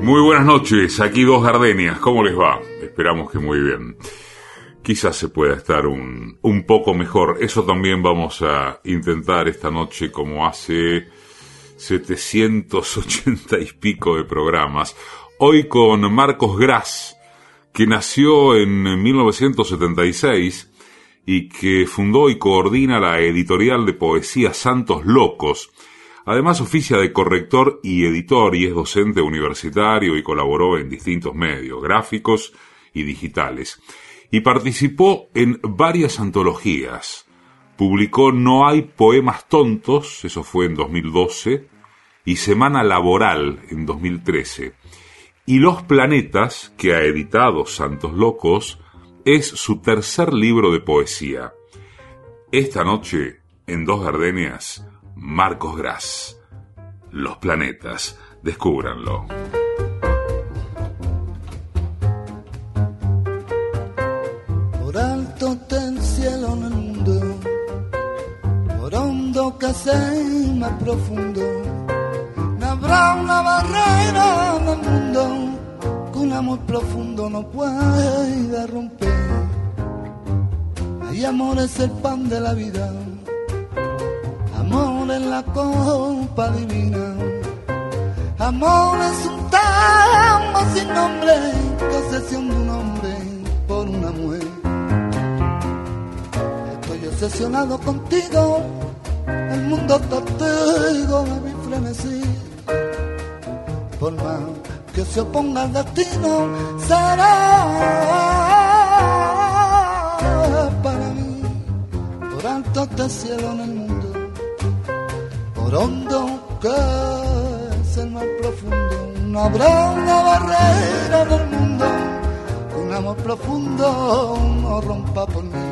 Muy buenas noches, aquí dos gardenias, ¿cómo les va? Esperamos que muy bien. Quizás se pueda estar un, un poco mejor, eso también vamos a intentar esta noche como hace 780 y pico de programas. Hoy con Marcos Gras, que nació en 1976 y que fundó y coordina la editorial de poesía Santos Locos, Además oficia de corrector y editor y es docente universitario y colaboró en distintos medios, gráficos y digitales. Y participó en varias antologías. Publicó No hay poemas tontos, eso fue en 2012, y Semana Laboral en 2013. Y Los Planetas, que ha editado Santos Locos, es su tercer libro de poesía. Esta noche, en Dos Gardenias, Marcos Gras. Los planetas, descúbranlo. Por alto del cielo en el mundo, por hondo que sea más profundo, no habrá una barrera en el mundo que un amor profundo no pueda romper. Hay amor es el pan de la vida amor en la copa divina. Amor es un tamo sin nombre, posesión de un hombre por una mujer. Estoy obsesionado contigo, el mundo testigo de mi frenesí. Por más que se oponga al destino, será para mí, por alto este cielo en el hondo que es el mar profundo. No habrá una barrera en el mundo, un amor profundo no rompa por mí.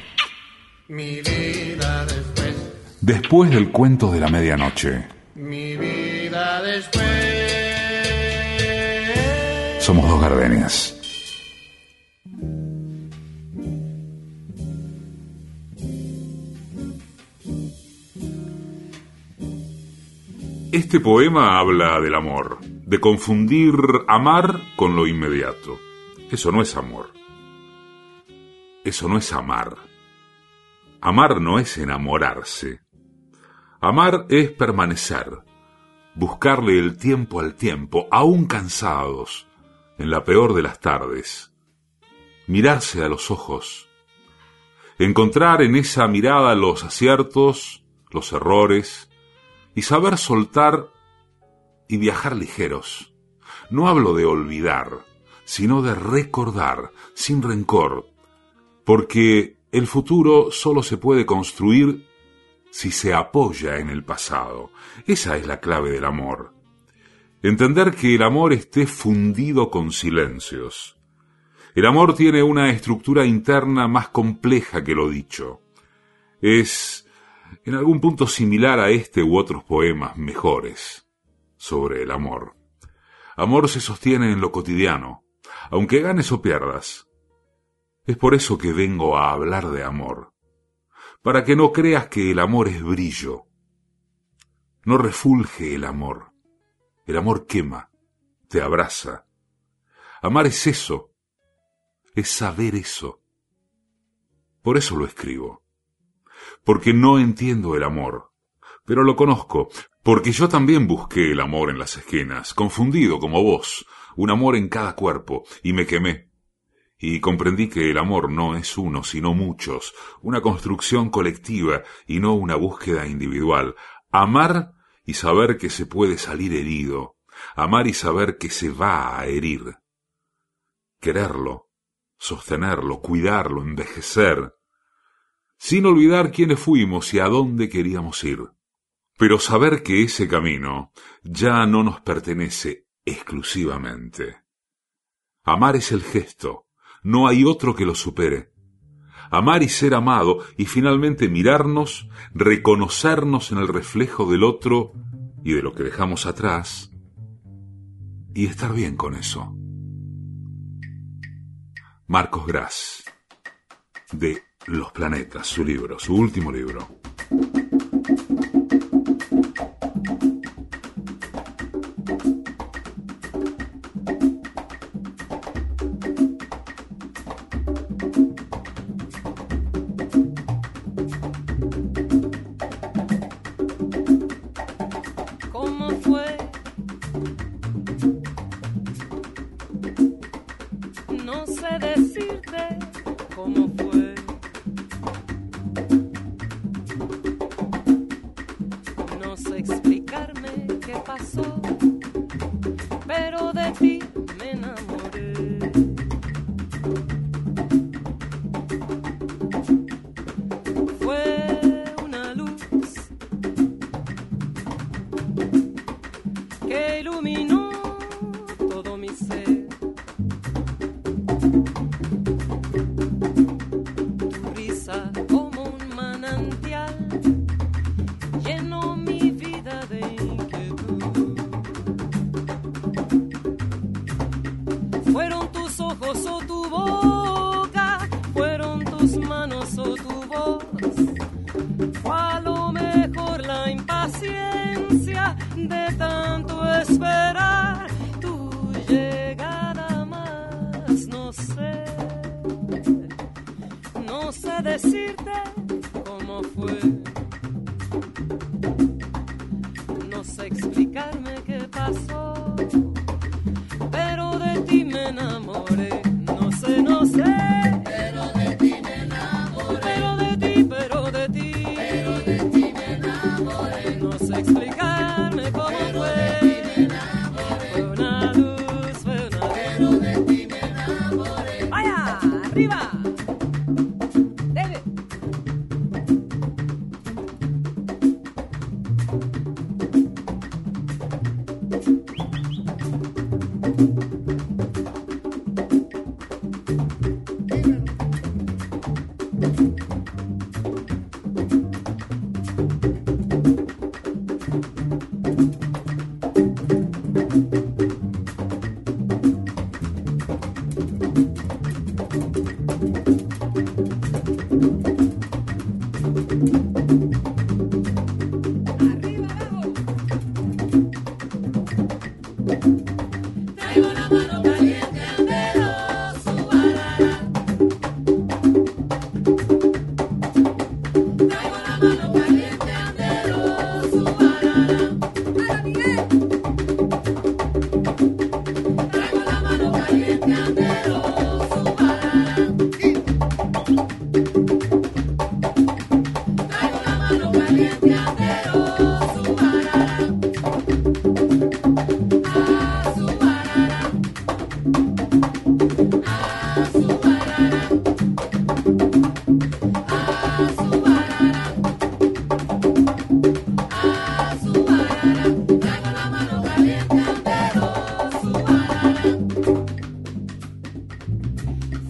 Después del cuento de la medianoche. Mi vida después. Somos dos gardenias. Este poema habla del amor, de confundir amar con lo inmediato. Eso no es amor. Eso no es amar. Amar no es enamorarse. Amar es permanecer, buscarle el tiempo al tiempo, aún cansados, en la peor de las tardes. Mirarse a los ojos, encontrar en esa mirada los aciertos, los errores, y saber soltar y viajar ligeros. No hablo de olvidar, sino de recordar, sin rencor, porque el futuro solo se puede construir si se apoya en el pasado. Esa es la clave del amor. Entender que el amor esté fundido con silencios. El amor tiene una estructura interna más compleja que lo dicho. Es en algún punto similar a este u otros poemas mejores sobre el amor. Amor se sostiene en lo cotidiano, aunque ganes o pierdas. Es por eso que vengo a hablar de amor, para que no creas que el amor es brillo. No refulge el amor. El amor quema, te abraza. Amar es eso, es saber eso. Por eso lo escribo, porque no entiendo el amor, pero lo conozco, porque yo también busqué el amor en las esquinas, confundido como vos, un amor en cada cuerpo, y me quemé y comprendí que el amor no es uno, sino muchos, una construcción colectiva y no una búsqueda individual. Amar y saber que se puede salir herido, amar y saber que se va a herir. Quererlo, sostenerlo, cuidarlo, envejecer, sin olvidar quiénes fuimos y a dónde queríamos ir. Pero saber que ese camino ya no nos pertenece exclusivamente. Amar es el gesto, no hay otro que lo supere. Amar y ser amado y finalmente mirarnos, reconocernos en el reflejo del otro y de lo que dejamos atrás y estar bien con eso. Marcos Gras, de Los Planetas, su libro, su último libro.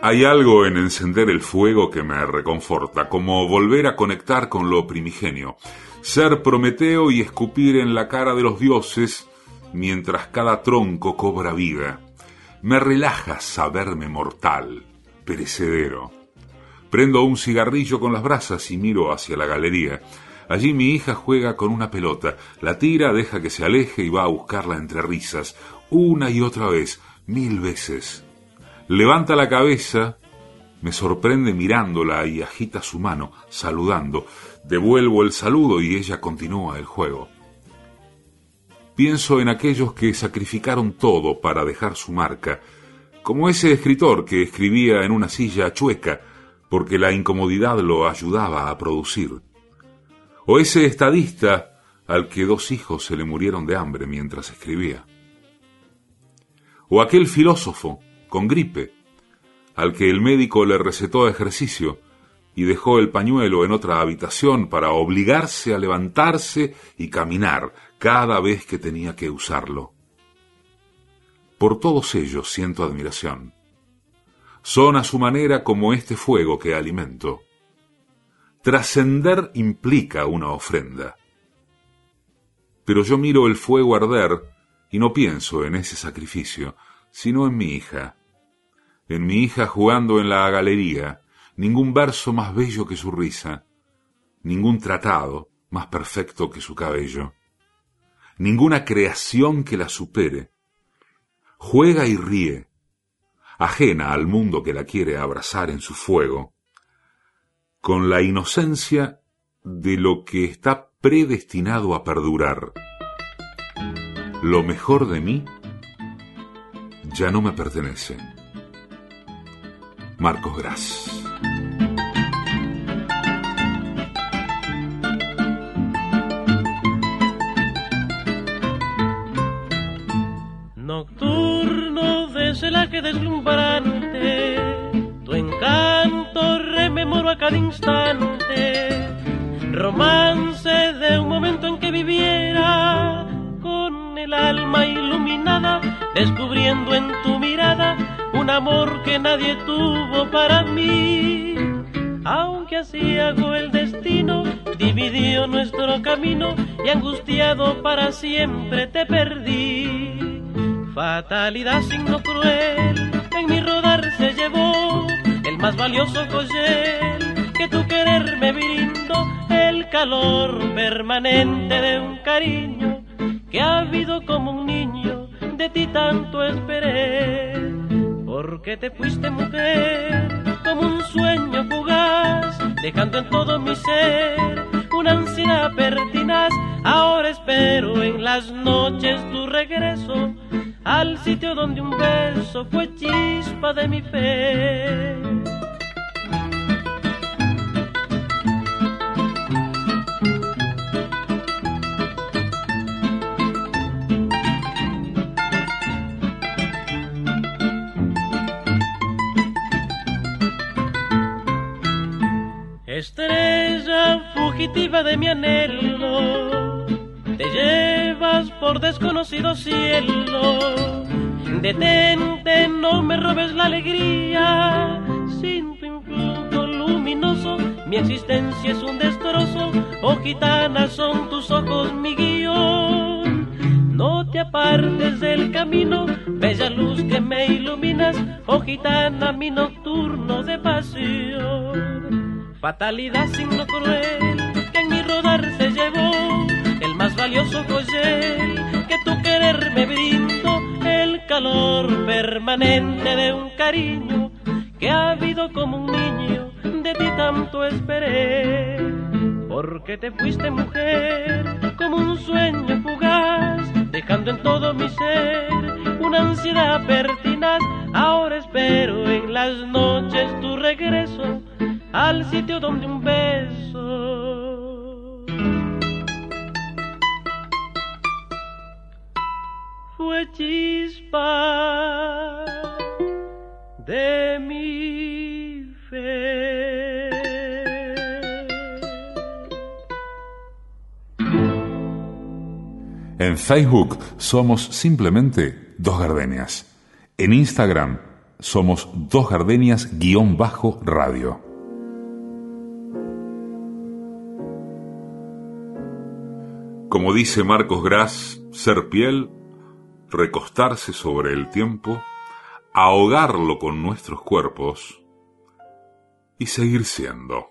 Hay algo en encender el fuego que me reconforta, como volver a conectar con lo primigenio, ser Prometeo y escupir en la cara de los dioses mientras cada tronco cobra vida. Me relaja saberme mortal, perecedero. Prendo un cigarrillo con las brasas y miro hacia la galería. Allí mi hija juega con una pelota, la tira, deja que se aleje y va a buscarla entre risas, una y otra vez, mil veces. Levanta la cabeza, me sorprende mirándola y agita su mano, saludando. Devuelvo el saludo y ella continúa el juego. Pienso en aquellos que sacrificaron todo para dejar su marca, como ese escritor que escribía en una silla chueca porque la incomodidad lo ayudaba a producir, o ese estadista al que dos hijos se le murieron de hambre mientras escribía, o aquel filósofo con gripe, al que el médico le recetó ejercicio y dejó el pañuelo en otra habitación para obligarse a levantarse y caminar cada vez que tenía que usarlo. Por todos ellos siento admiración. Son a su manera como este fuego que alimento. Trascender implica una ofrenda. Pero yo miro el fuego arder y no pienso en ese sacrificio, sino en mi hija. En mi hija jugando en la galería, ningún verso más bello que su risa, ningún tratado más perfecto que su cabello, ninguna creación que la supere. Juega y ríe, ajena al mundo que la quiere abrazar en su fuego, con la inocencia de lo que está predestinado a perdurar. Lo mejor de mí ya no me pertenece. Marcos Gras. Nocturno de celaje deslumbrante, tu encanto rememoro a cada instante, romance de un momento en que viviera con el alma iluminada, descubriendo en tu mirada un amor que nadie tuvo para mí. Aunque así hago el destino, dividió nuestro camino y angustiado para siempre te perdí. Fatalidad signo cruel, en mi rodar se llevó el más valioso collar que tu querer me brindó, el calor permanente de un cariño que ha habido como un niño, de ti tanto esperé. Porque te fuiste mujer como un sueño fugaz, dejando en todo mi ser una ansiedad pertinaz. Ahora espero en las noches tu regreso al sitio donde un beso fue chispa de mi fe. Estrella fugitiva de mi anhelo, te llevas por desconocido cielo. Detente, no me robes la alegría. Sin tu influjo luminoso, mi existencia es un destrozo. Oh gitana, son tus ojos mi guion. No te apartes del camino, bella luz que me iluminas. Oh gitana, mi nocturno de pasión. Fatalidad signo cruel que en mi rodar se llevó el más valioso collar que tu querer me brindo, el calor permanente de un cariño que ha habido como un niño, de ti tanto esperé. Porque te fuiste mujer como un sueño fugaz, dejando en todo mi ser una ansiedad pertinaz. Ahora espero en las noches tu regreso al sitio donde un beso fue chispa de mi fe. En Facebook somos simplemente Dos Gardenias. En Instagram somos Dos Gardenias-radio. Como dice Marcos Gras, ser piel, recostarse sobre el tiempo, ahogarlo con nuestros cuerpos y seguir siendo.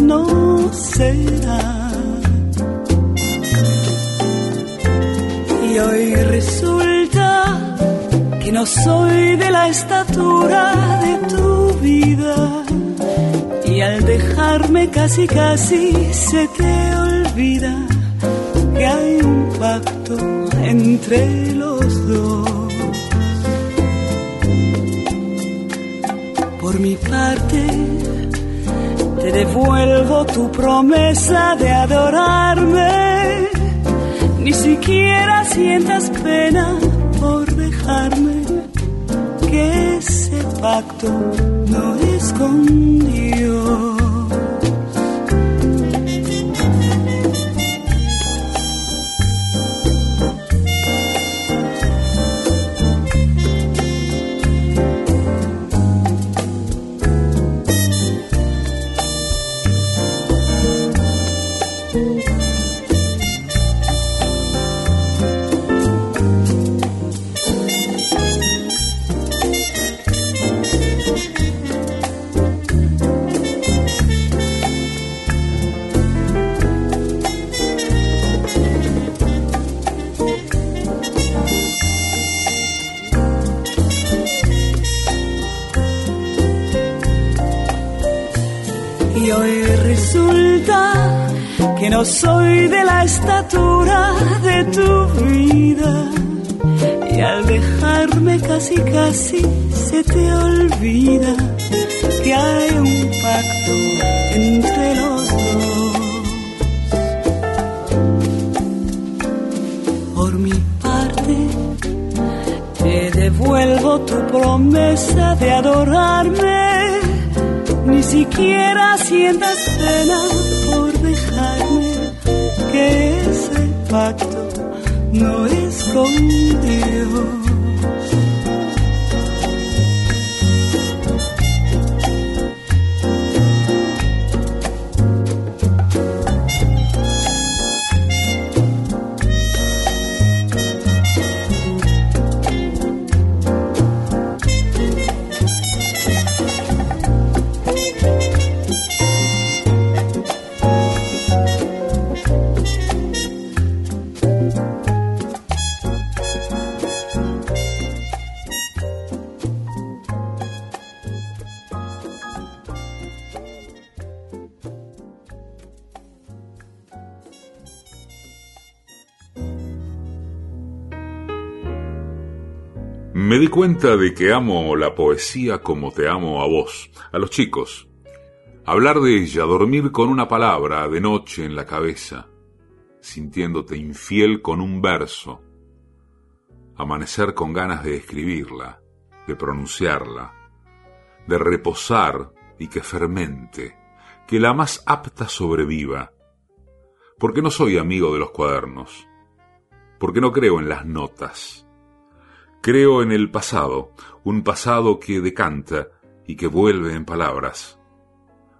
no será. Y hoy resulta que no soy de la estatura de tu vida y al dejarme casi casi se te olvida que hay un pacto entre los dos. Por mi parte, te devuelvo tu promesa de adorarme. Ni siquiera sientas pena por dejarme que ese pacto no es con casi casi se te olvida que hay un pacto entre los dos. Por mi parte, te devuelvo tu promesa de adorarme. Ni siquiera sientas pena por dejarme que ese pacto no es Me di cuenta de que amo la poesía como te amo a vos, a los chicos. Hablar de ella, dormir con una palabra de noche en la cabeza, sintiéndote infiel con un verso, amanecer con ganas de escribirla, de pronunciarla, de reposar y que fermente, que la más apta sobreviva, porque no soy amigo de los cuadernos, porque no creo en las notas, Creo en el pasado, un pasado que decanta y que vuelve en palabras.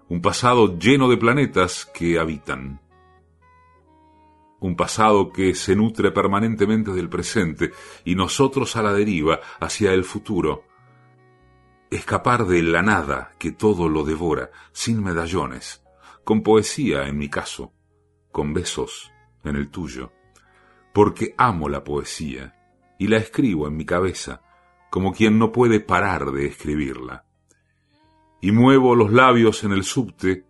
Un pasado lleno de planetas que habitan. Un pasado que se nutre permanentemente del presente y nosotros a la deriva hacia el futuro. Escapar de la nada que todo lo devora, sin medallones, con poesía en mi caso, con besos en el tuyo, porque amo la poesía y la escribo en mi cabeza, como quien no puede parar de escribirla. Y muevo los labios en el subte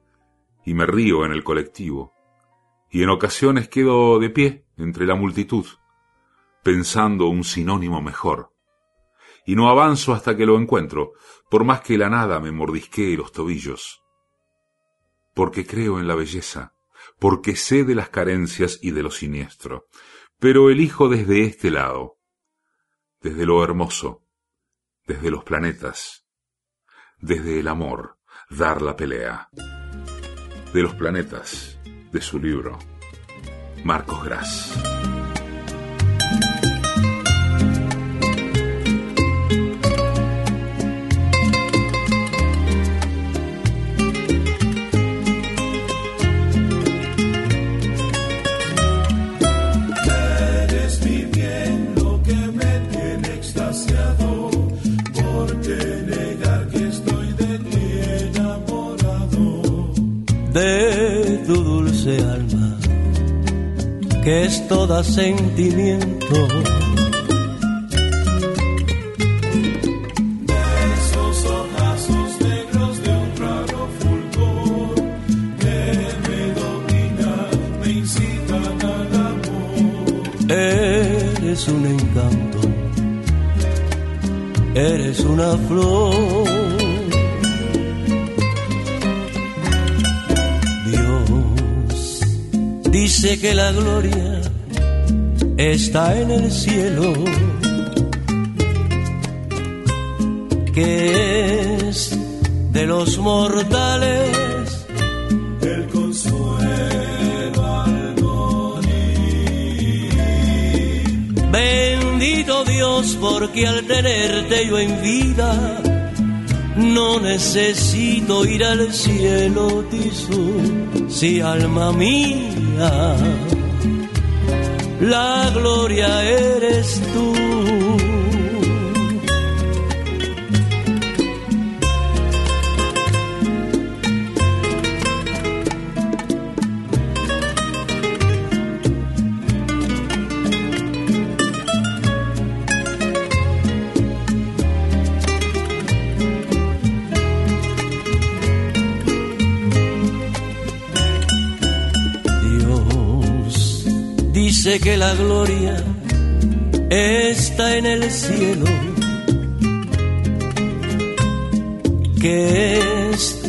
y me río en el colectivo, y en ocasiones quedo de pie entre la multitud, pensando un sinónimo mejor. Y no avanzo hasta que lo encuentro, por más que la nada me mordisquee los tobillos. Porque creo en la belleza, porque sé de las carencias y de lo siniestro, pero elijo desde este lado, desde lo hermoso, desde los planetas, desde el amor, dar la pelea. De los planetas, de su libro, Marcos Gras. Dulce alma, que es toda sentimiento. Esos ojazos negros de un raro fulgor que me dominan, me incitan al amor. Eres un encanto, eres una flor. Dice que la gloria está en el cielo, que es de los mortales El consuelo al morir. Bendito Dios, porque al tenerte yo en vida, no necesito ir al cielo, Tisú, si alma mía, la gloria eres tú. Dice que la gloria está en el cielo, que es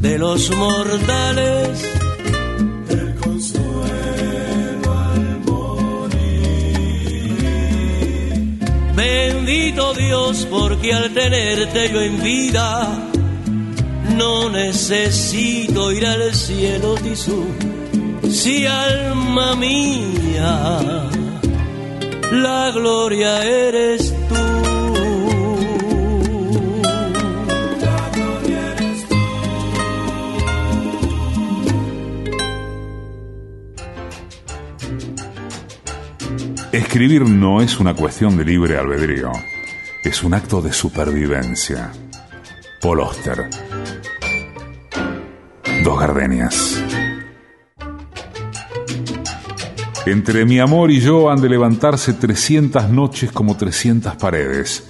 de los mortales. El consuelo al morir. Bendito Dios, porque al tenerte yo en vida, no necesito ir al cielo, Tisú. Si alma mía, la gloria eres tú. La gloria eres tú. Escribir no es una cuestión de libre albedrío, es un acto de supervivencia. Paul Oster. Dos gardenias. Entre mi amor y yo han de levantarse 300 noches como 300 paredes.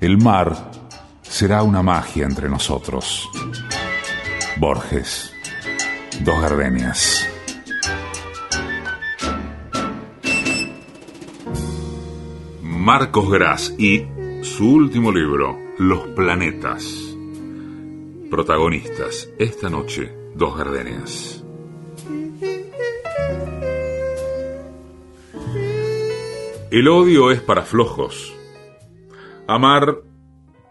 El mar será una magia entre nosotros. Borges. Dos gardenias. Marcos Gras y su último libro, Los planetas. Protagonistas, esta noche, dos gardenias. El odio es para flojos. Amar,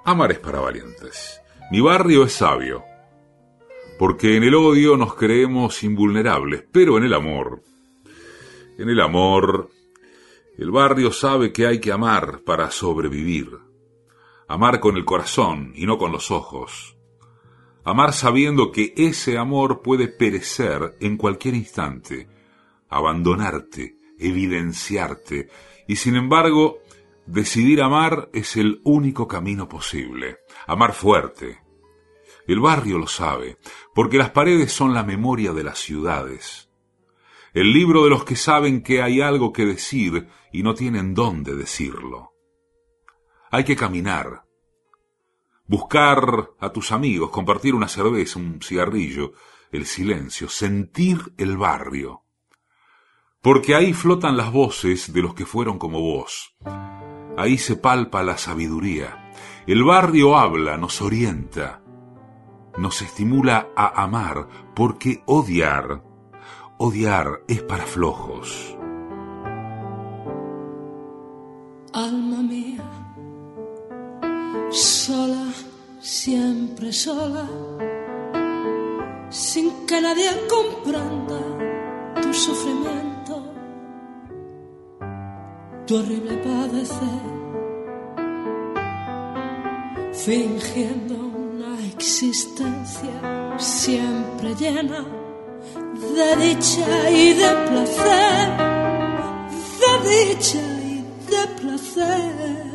amar es para valientes. Mi barrio es sabio, porque en el odio nos creemos invulnerables, pero en el amor, en el amor, el barrio sabe que hay que amar para sobrevivir. Amar con el corazón y no con los ojos. Amar sabiendo que ese amor puede perecer en cualquier instante, abandonarte, evidenciarte, y sin embargo, decidir amar es el único camino posible. Amar fuerte. El barrio lo sabe, porque las paredes son la memoria de las ciudades. El libro de los que saben que hay algo que decir y no tienen dónde decirlo. Hay que caminar, buscar a tus amigos, compartir una cerveza, un cigarrillo, el silencio, sentir el barrio. Porque ahí flotan las voces de los que fueron como vos. Ahí se palpa la sabiduría. El barrio habla, nos orienta, nos estimula a amar, porque odiar, odiar es para flojos. Alma mía, sola, siempre sola, sin que nadie comprenda tu sufrimiento, tu horrible padecer, fingiendo una existencia siempre llena de dicha y de placer, de dicha y de placer.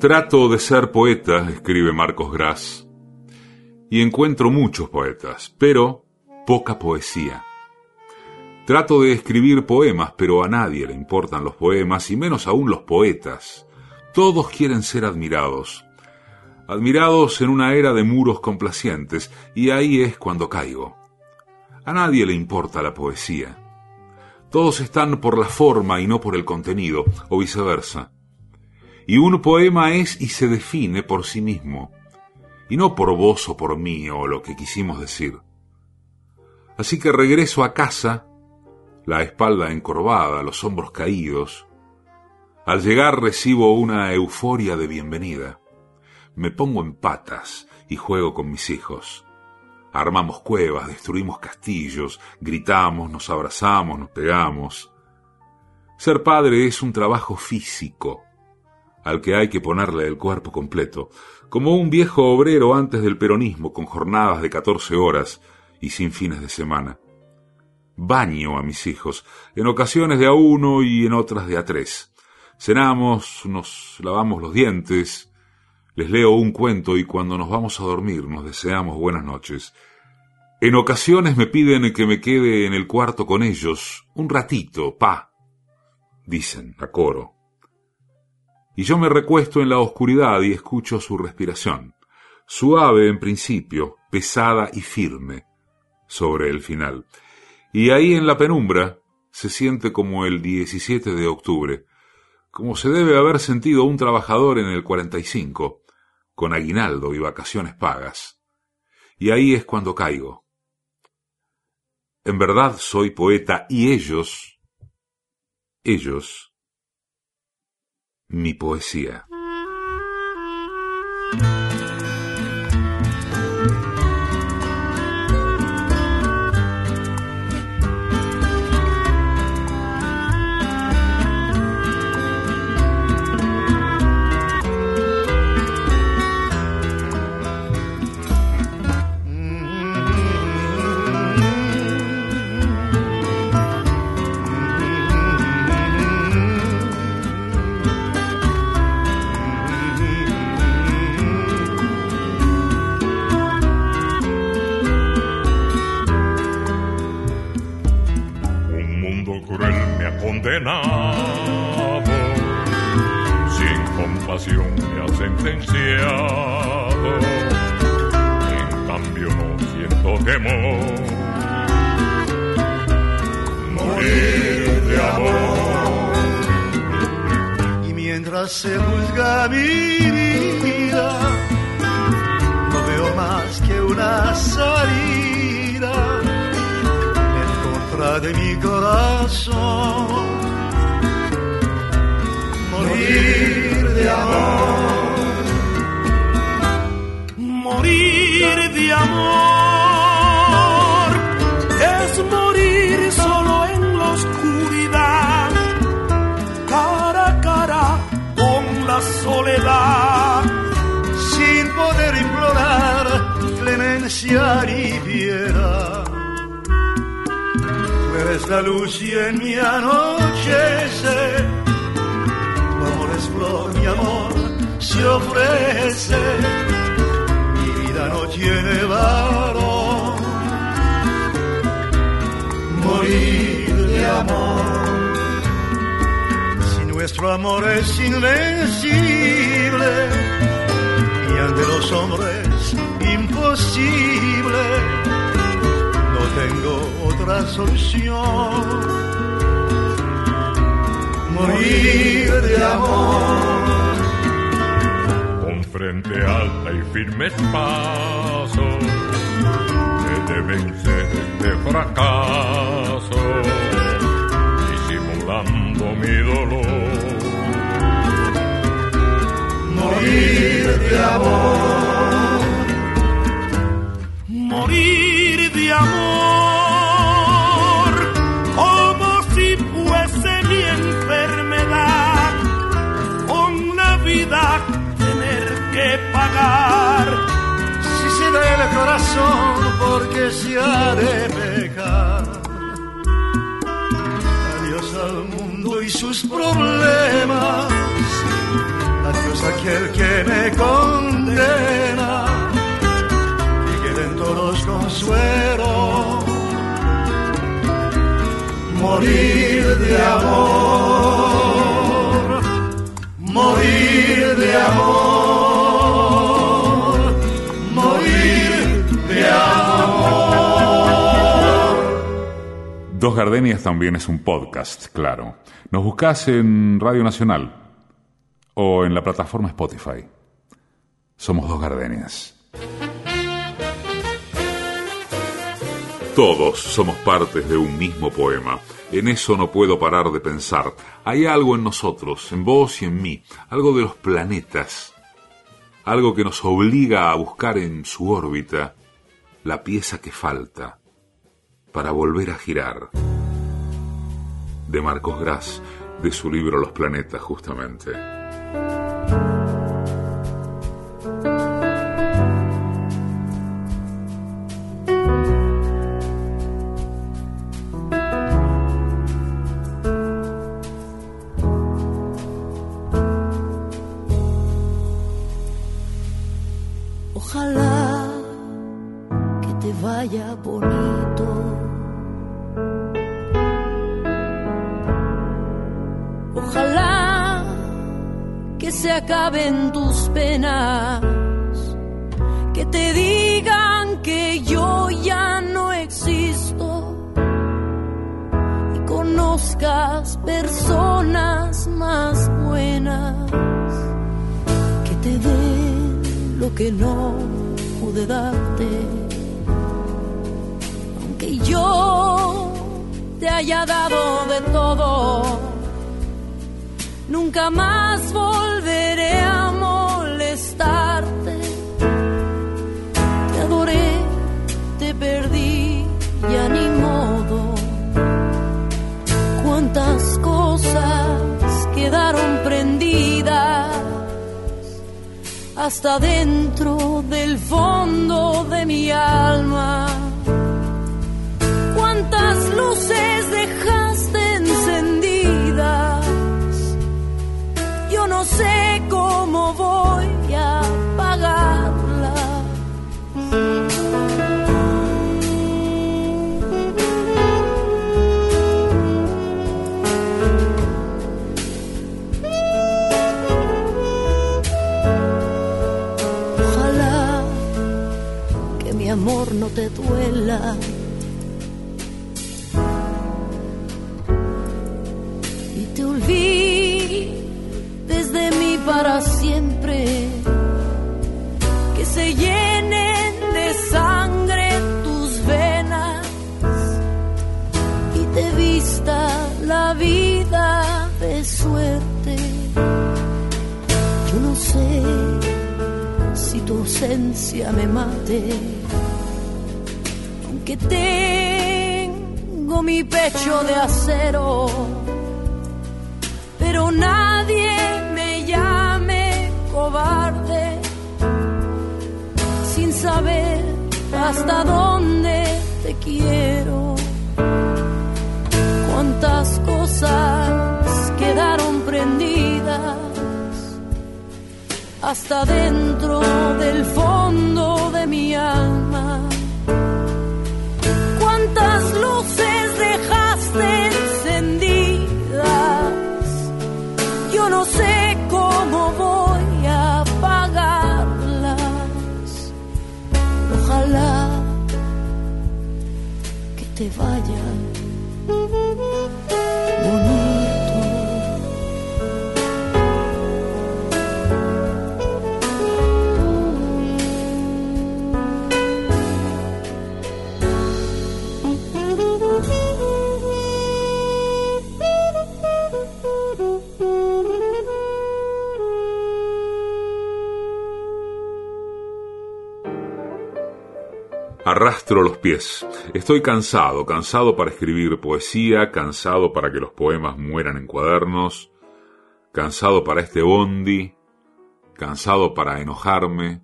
Trato de ser poeta, escribe Marcos Gras, y encuentro muchos poetas, pero poca poesía. Trato de escribir poemas, pero a nadie le importan los poemas, y menos aún los poetas. Todos quieren ser admirados. Admirados en una era de muros complacientes, y ahí es cuando caigo. A nadie le importa la poesía. Todos están por la forma y no por el contenido, o viceversa. Y un poema es y se define por sí mismo, y no por vos o por mí o lo que quisimos decir. Así que regreso a casa, la espalda encorvada, los hombros caídos. Al llegar recibo una euforia de bienvenida. Me pongo en patas y juego con mis hijos. Armamos cuevas, destruimos castillos, gritamos, nos abrazamos, nos pegamos. Ser padre es un trabajo físico al que hay que ponerle el cuerpo completo, como un viejo obrero antes del peronismo con jornadas de 14 horas y sin fines de semana. Baño a mis hijos, en ocasiones de a uno y en otras de a tres. Cenamos, nos lavamos los dientes, les leo un cuento y cuando nos vamos a dormir nos deseamos buenas noches. En ocasiones me piden que me quede en el cuarto con ellos un ratito, pa. Dicen a coro y yo me recuesto en la oscuridad y escucho su respiración, suave en principio, pesada y firme sobre el final. Y ahí en la penumbra se siente como el 17 de octubre, como se debe haber sentido un trabajador en el 45, con aguinaldo y vacaciones pagas. Y ahí es cuando caigo. En verdad soy poeta y ellos, ellos, mi poesía. Se juzga mi vida, no veo más que una salida en contra de mi corazón. Morir de amor, Morir de amor piedad. Tú eres la luz y en mi anochece, tu amor es mi amor se ofrece, mi vida no tiene valor. Morir de amor, si nuestro amor es invencible y ante los hombres imposible. No tengo otra solución. Morir de amor. Con frente alta y firmes pasos, he de vencer este fracaso, disimulando mi dolor. Morir de amor. Si se da el corazón porque se ha de pecar. Adiós al mundo y sus problemas. Adiós aquel que me condena. Que queden todos consuelos. Morir de amor. Morir de amor. Dos Gardenias también es un podcast, claro. Nos buscás en Radio Nacional o en la plataforma Spotify. Somos Dos Gardenias. Todos somos partes de un mismo poema. En eso no puedo parar de pensar. Hay algo en nosotros, en vos y en mí, algo de los planetas, algo que nos obliga a buscar en su órbita la pieza que falta para volver a girar. De Marcos Gras, de su libro Los planetas, justamente. Ojalá que te vaya bonito. Que se acaben tus penas, que te digan que yo ya no existo y conozcas personas más buenas que te den lo que no pude darte. Aunque yo te haya dado de todo, nunca más volveré hasta dentro del fondo de mi alma. Cuántas luces dejaste encendidas. Yo no sé te duela. Y te olvides de mí para siempre. Que se llenen de sangre tus venas y te vista la vida de suerte. Yo no sé si tu ausencia me mate, aunque tengo mi pecho de acero, pero nadie me llame cobarde sin saber hasta dónde te quiero. Cuántas cosas quedaron prendidas hasta dentro del fondo de mi alma. Cuántas luces dejaste Arrastro los pies. Estoy cansado, cansado para escribir poesía, cansado para que los poemas mueran en cuadernos, cansado para este bondi, cansado para enojarme.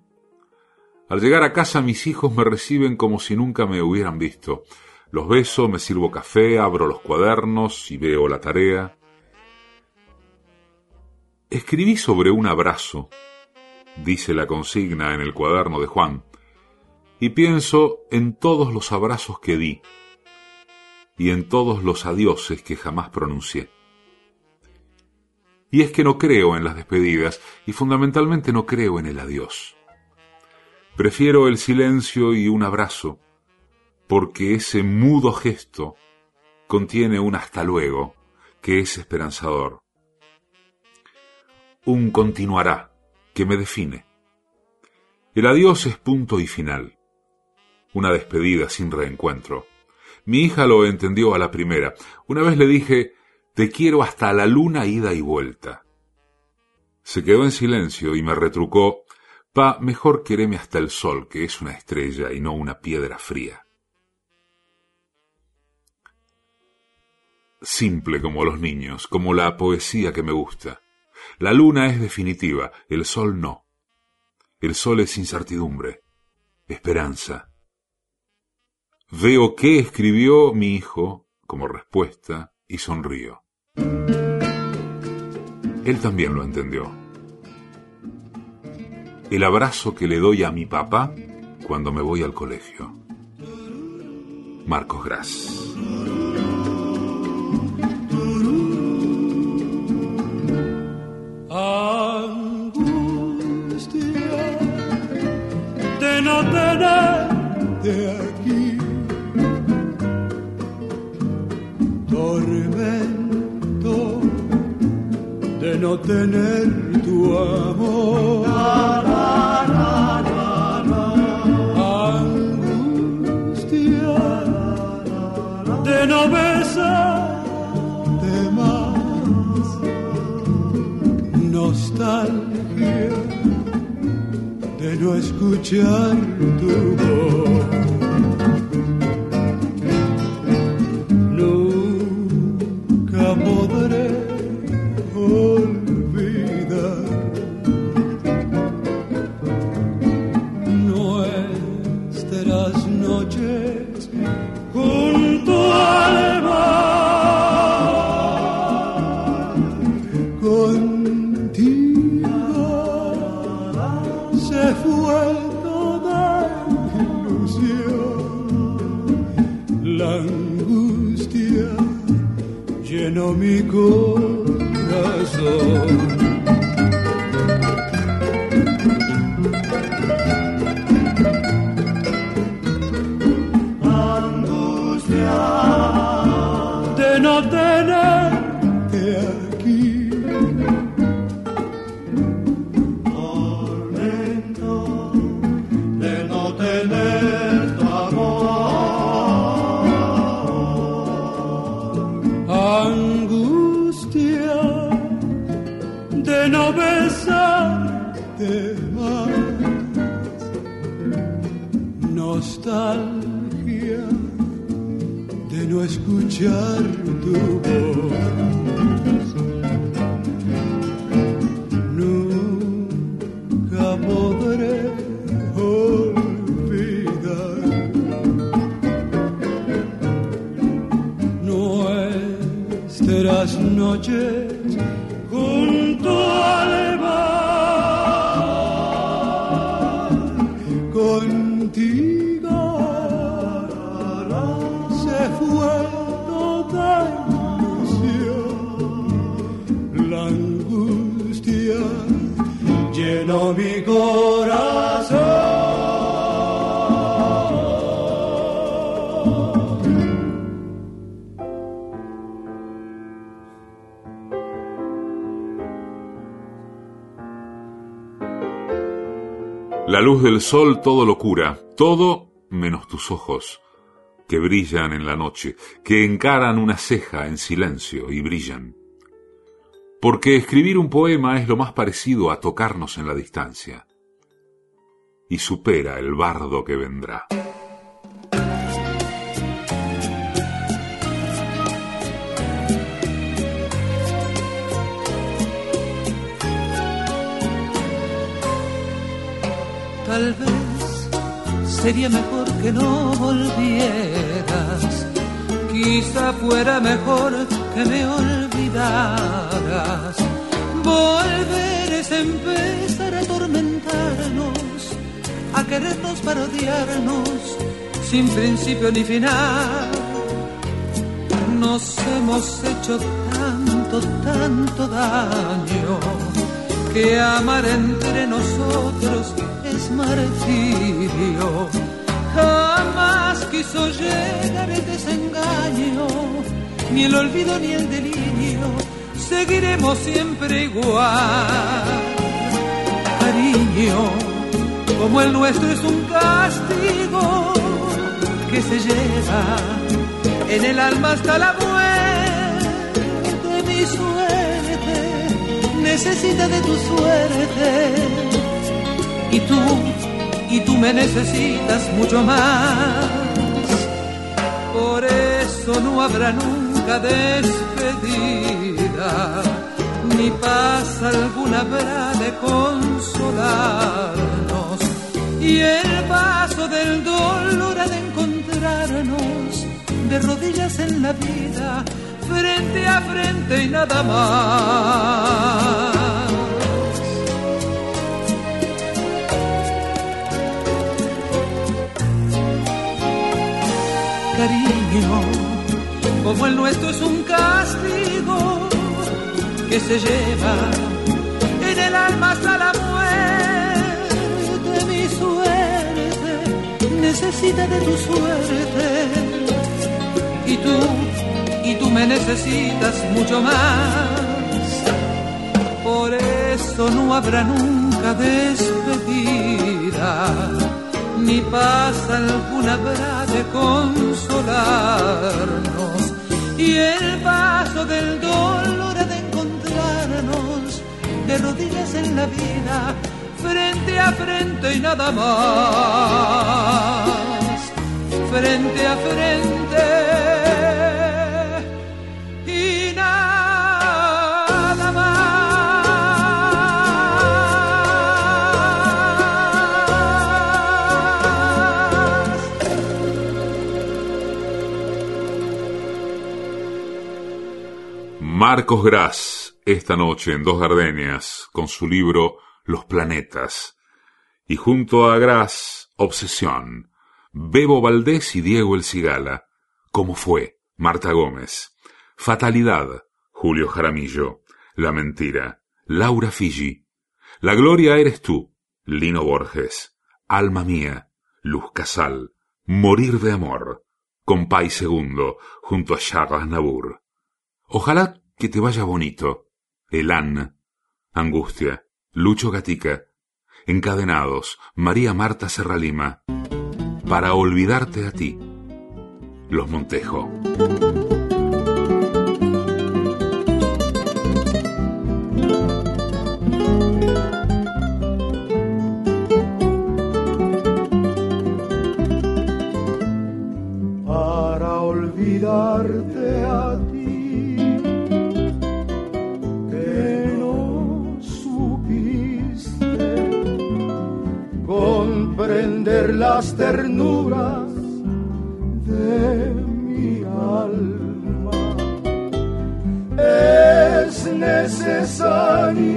Al llegar a casa mis hijos me reciben como si nunca me hubieran visto. Los beso, me sirvo café, abro los cuadernos y veo la tarea. Escribí sobre un abrazo, dice la consigna en el cuaderno de Juan y pienso en todos los abrazos que di y en todos los adioses que jamás pronuncié. Y es que no creo en las despedidas y fundamentalmente no creo en el adiós. Prefiero el silencio y un abrazo, porque ese mudo gesto contiene un hasta luego que es esperanzador. Un continuará que me define. El adiós es punto y final una despedida sin reencuentro. Mi hija lo entendió a la primera. Una vez le dije, te quiero hasta la luna ida y vuelta. Se quedó en silencio y me retrucó, pa, mejor quereme hasta el sol, que es una estrella y no una piedra fría. Simple como los niños, como la poesía que me gusta. La luna es definitiva, el sol no. El sol es incertidumbre, esperanza, Veo qué escribió mi hijo como respuesta y sonrío. Él también lo entendió. El abrazo que le doy a mi papá cuando me voy al colegio. Marcos Gras. Angustia de no aquí. No tener tu amor. Angustia de no besarte más. Nostalgia de no escuchar tu voz. Nostalgia de no escuchar tu voz. Nunca podré olvidar nuestras noches La luz del sol todo lo cura, todo menos tus ojos, que brillan en la noche, que encaran una ceja en silencio y brillan. Porque escribir un poema es lo más parecido a tocarnos en la distancia, y supera el bardo que vendrá. Tal vez sería mejor que no volvieras. Quizá fuera mejor que me olvidaras. Volver es empezar a atormentarnos, a querernos para odiarnos, sin principio ni final. Nos hemos hecho tanto, tanto daño que amar entre nosotros martirio. Jamás quiso llegar el desengaño, ni el olvido ni el delirio. Seguiremos siempre igual. Cariño, como el nuestro es un castigo que se lleva en el alma hasta la muerte. Mi suerte necesita de tu suerte y tú, y tú me necesitas mucho más. Por eso no habrá nunca despedida, ni paz alguna habrá de consolarnos. Y el paso del dolor ha de encontrarnos de rodillas en la vida, frente a frente y nada más. Como el nuestro es un castigo que se lleva en el alma hasta la muerte. Mi suerte necesita de tu suerte y tú, y tú me necesitas mucho más. por eso no habrá nunca despedida, ni pasa alguna habrá de consolarnos. Y el paso del dolor ha de encontrarnos de rodillas en la vida, frente a frente y nada más, frente a frente Marcos Gras, esta noche en Dos Gardenias, con su libro Los Planetas. Y junto a Gras, Obsesión. Bebo Valdés y Diego El Cigala. ¿Cómo fue? Marta Gómez. Fatalidad. Julio Jaramillo. La mentira. Laura Figi. La gloria eres tú. Lino Borges. Alma mía. Luz Casal. Morir de amor. Compay segundo, junto a Charles Nabur. Ojalá que te vaya bonito. Elán, Angustia, Lucho Gatica, Encadenados, María Marta Serralima. Para olvidarte a ti. Los Montejo. Las ternuras de mi alma. Es necesario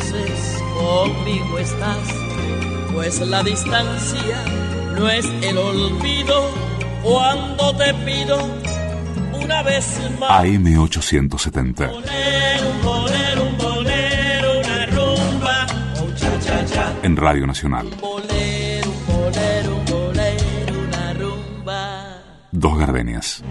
conmigo estás, pues la distancia no es el olvido cuando te pido una vez más. AM870. En Radio Nacional. Bolero, bolero, bolero, una rumba. Dos gardenias.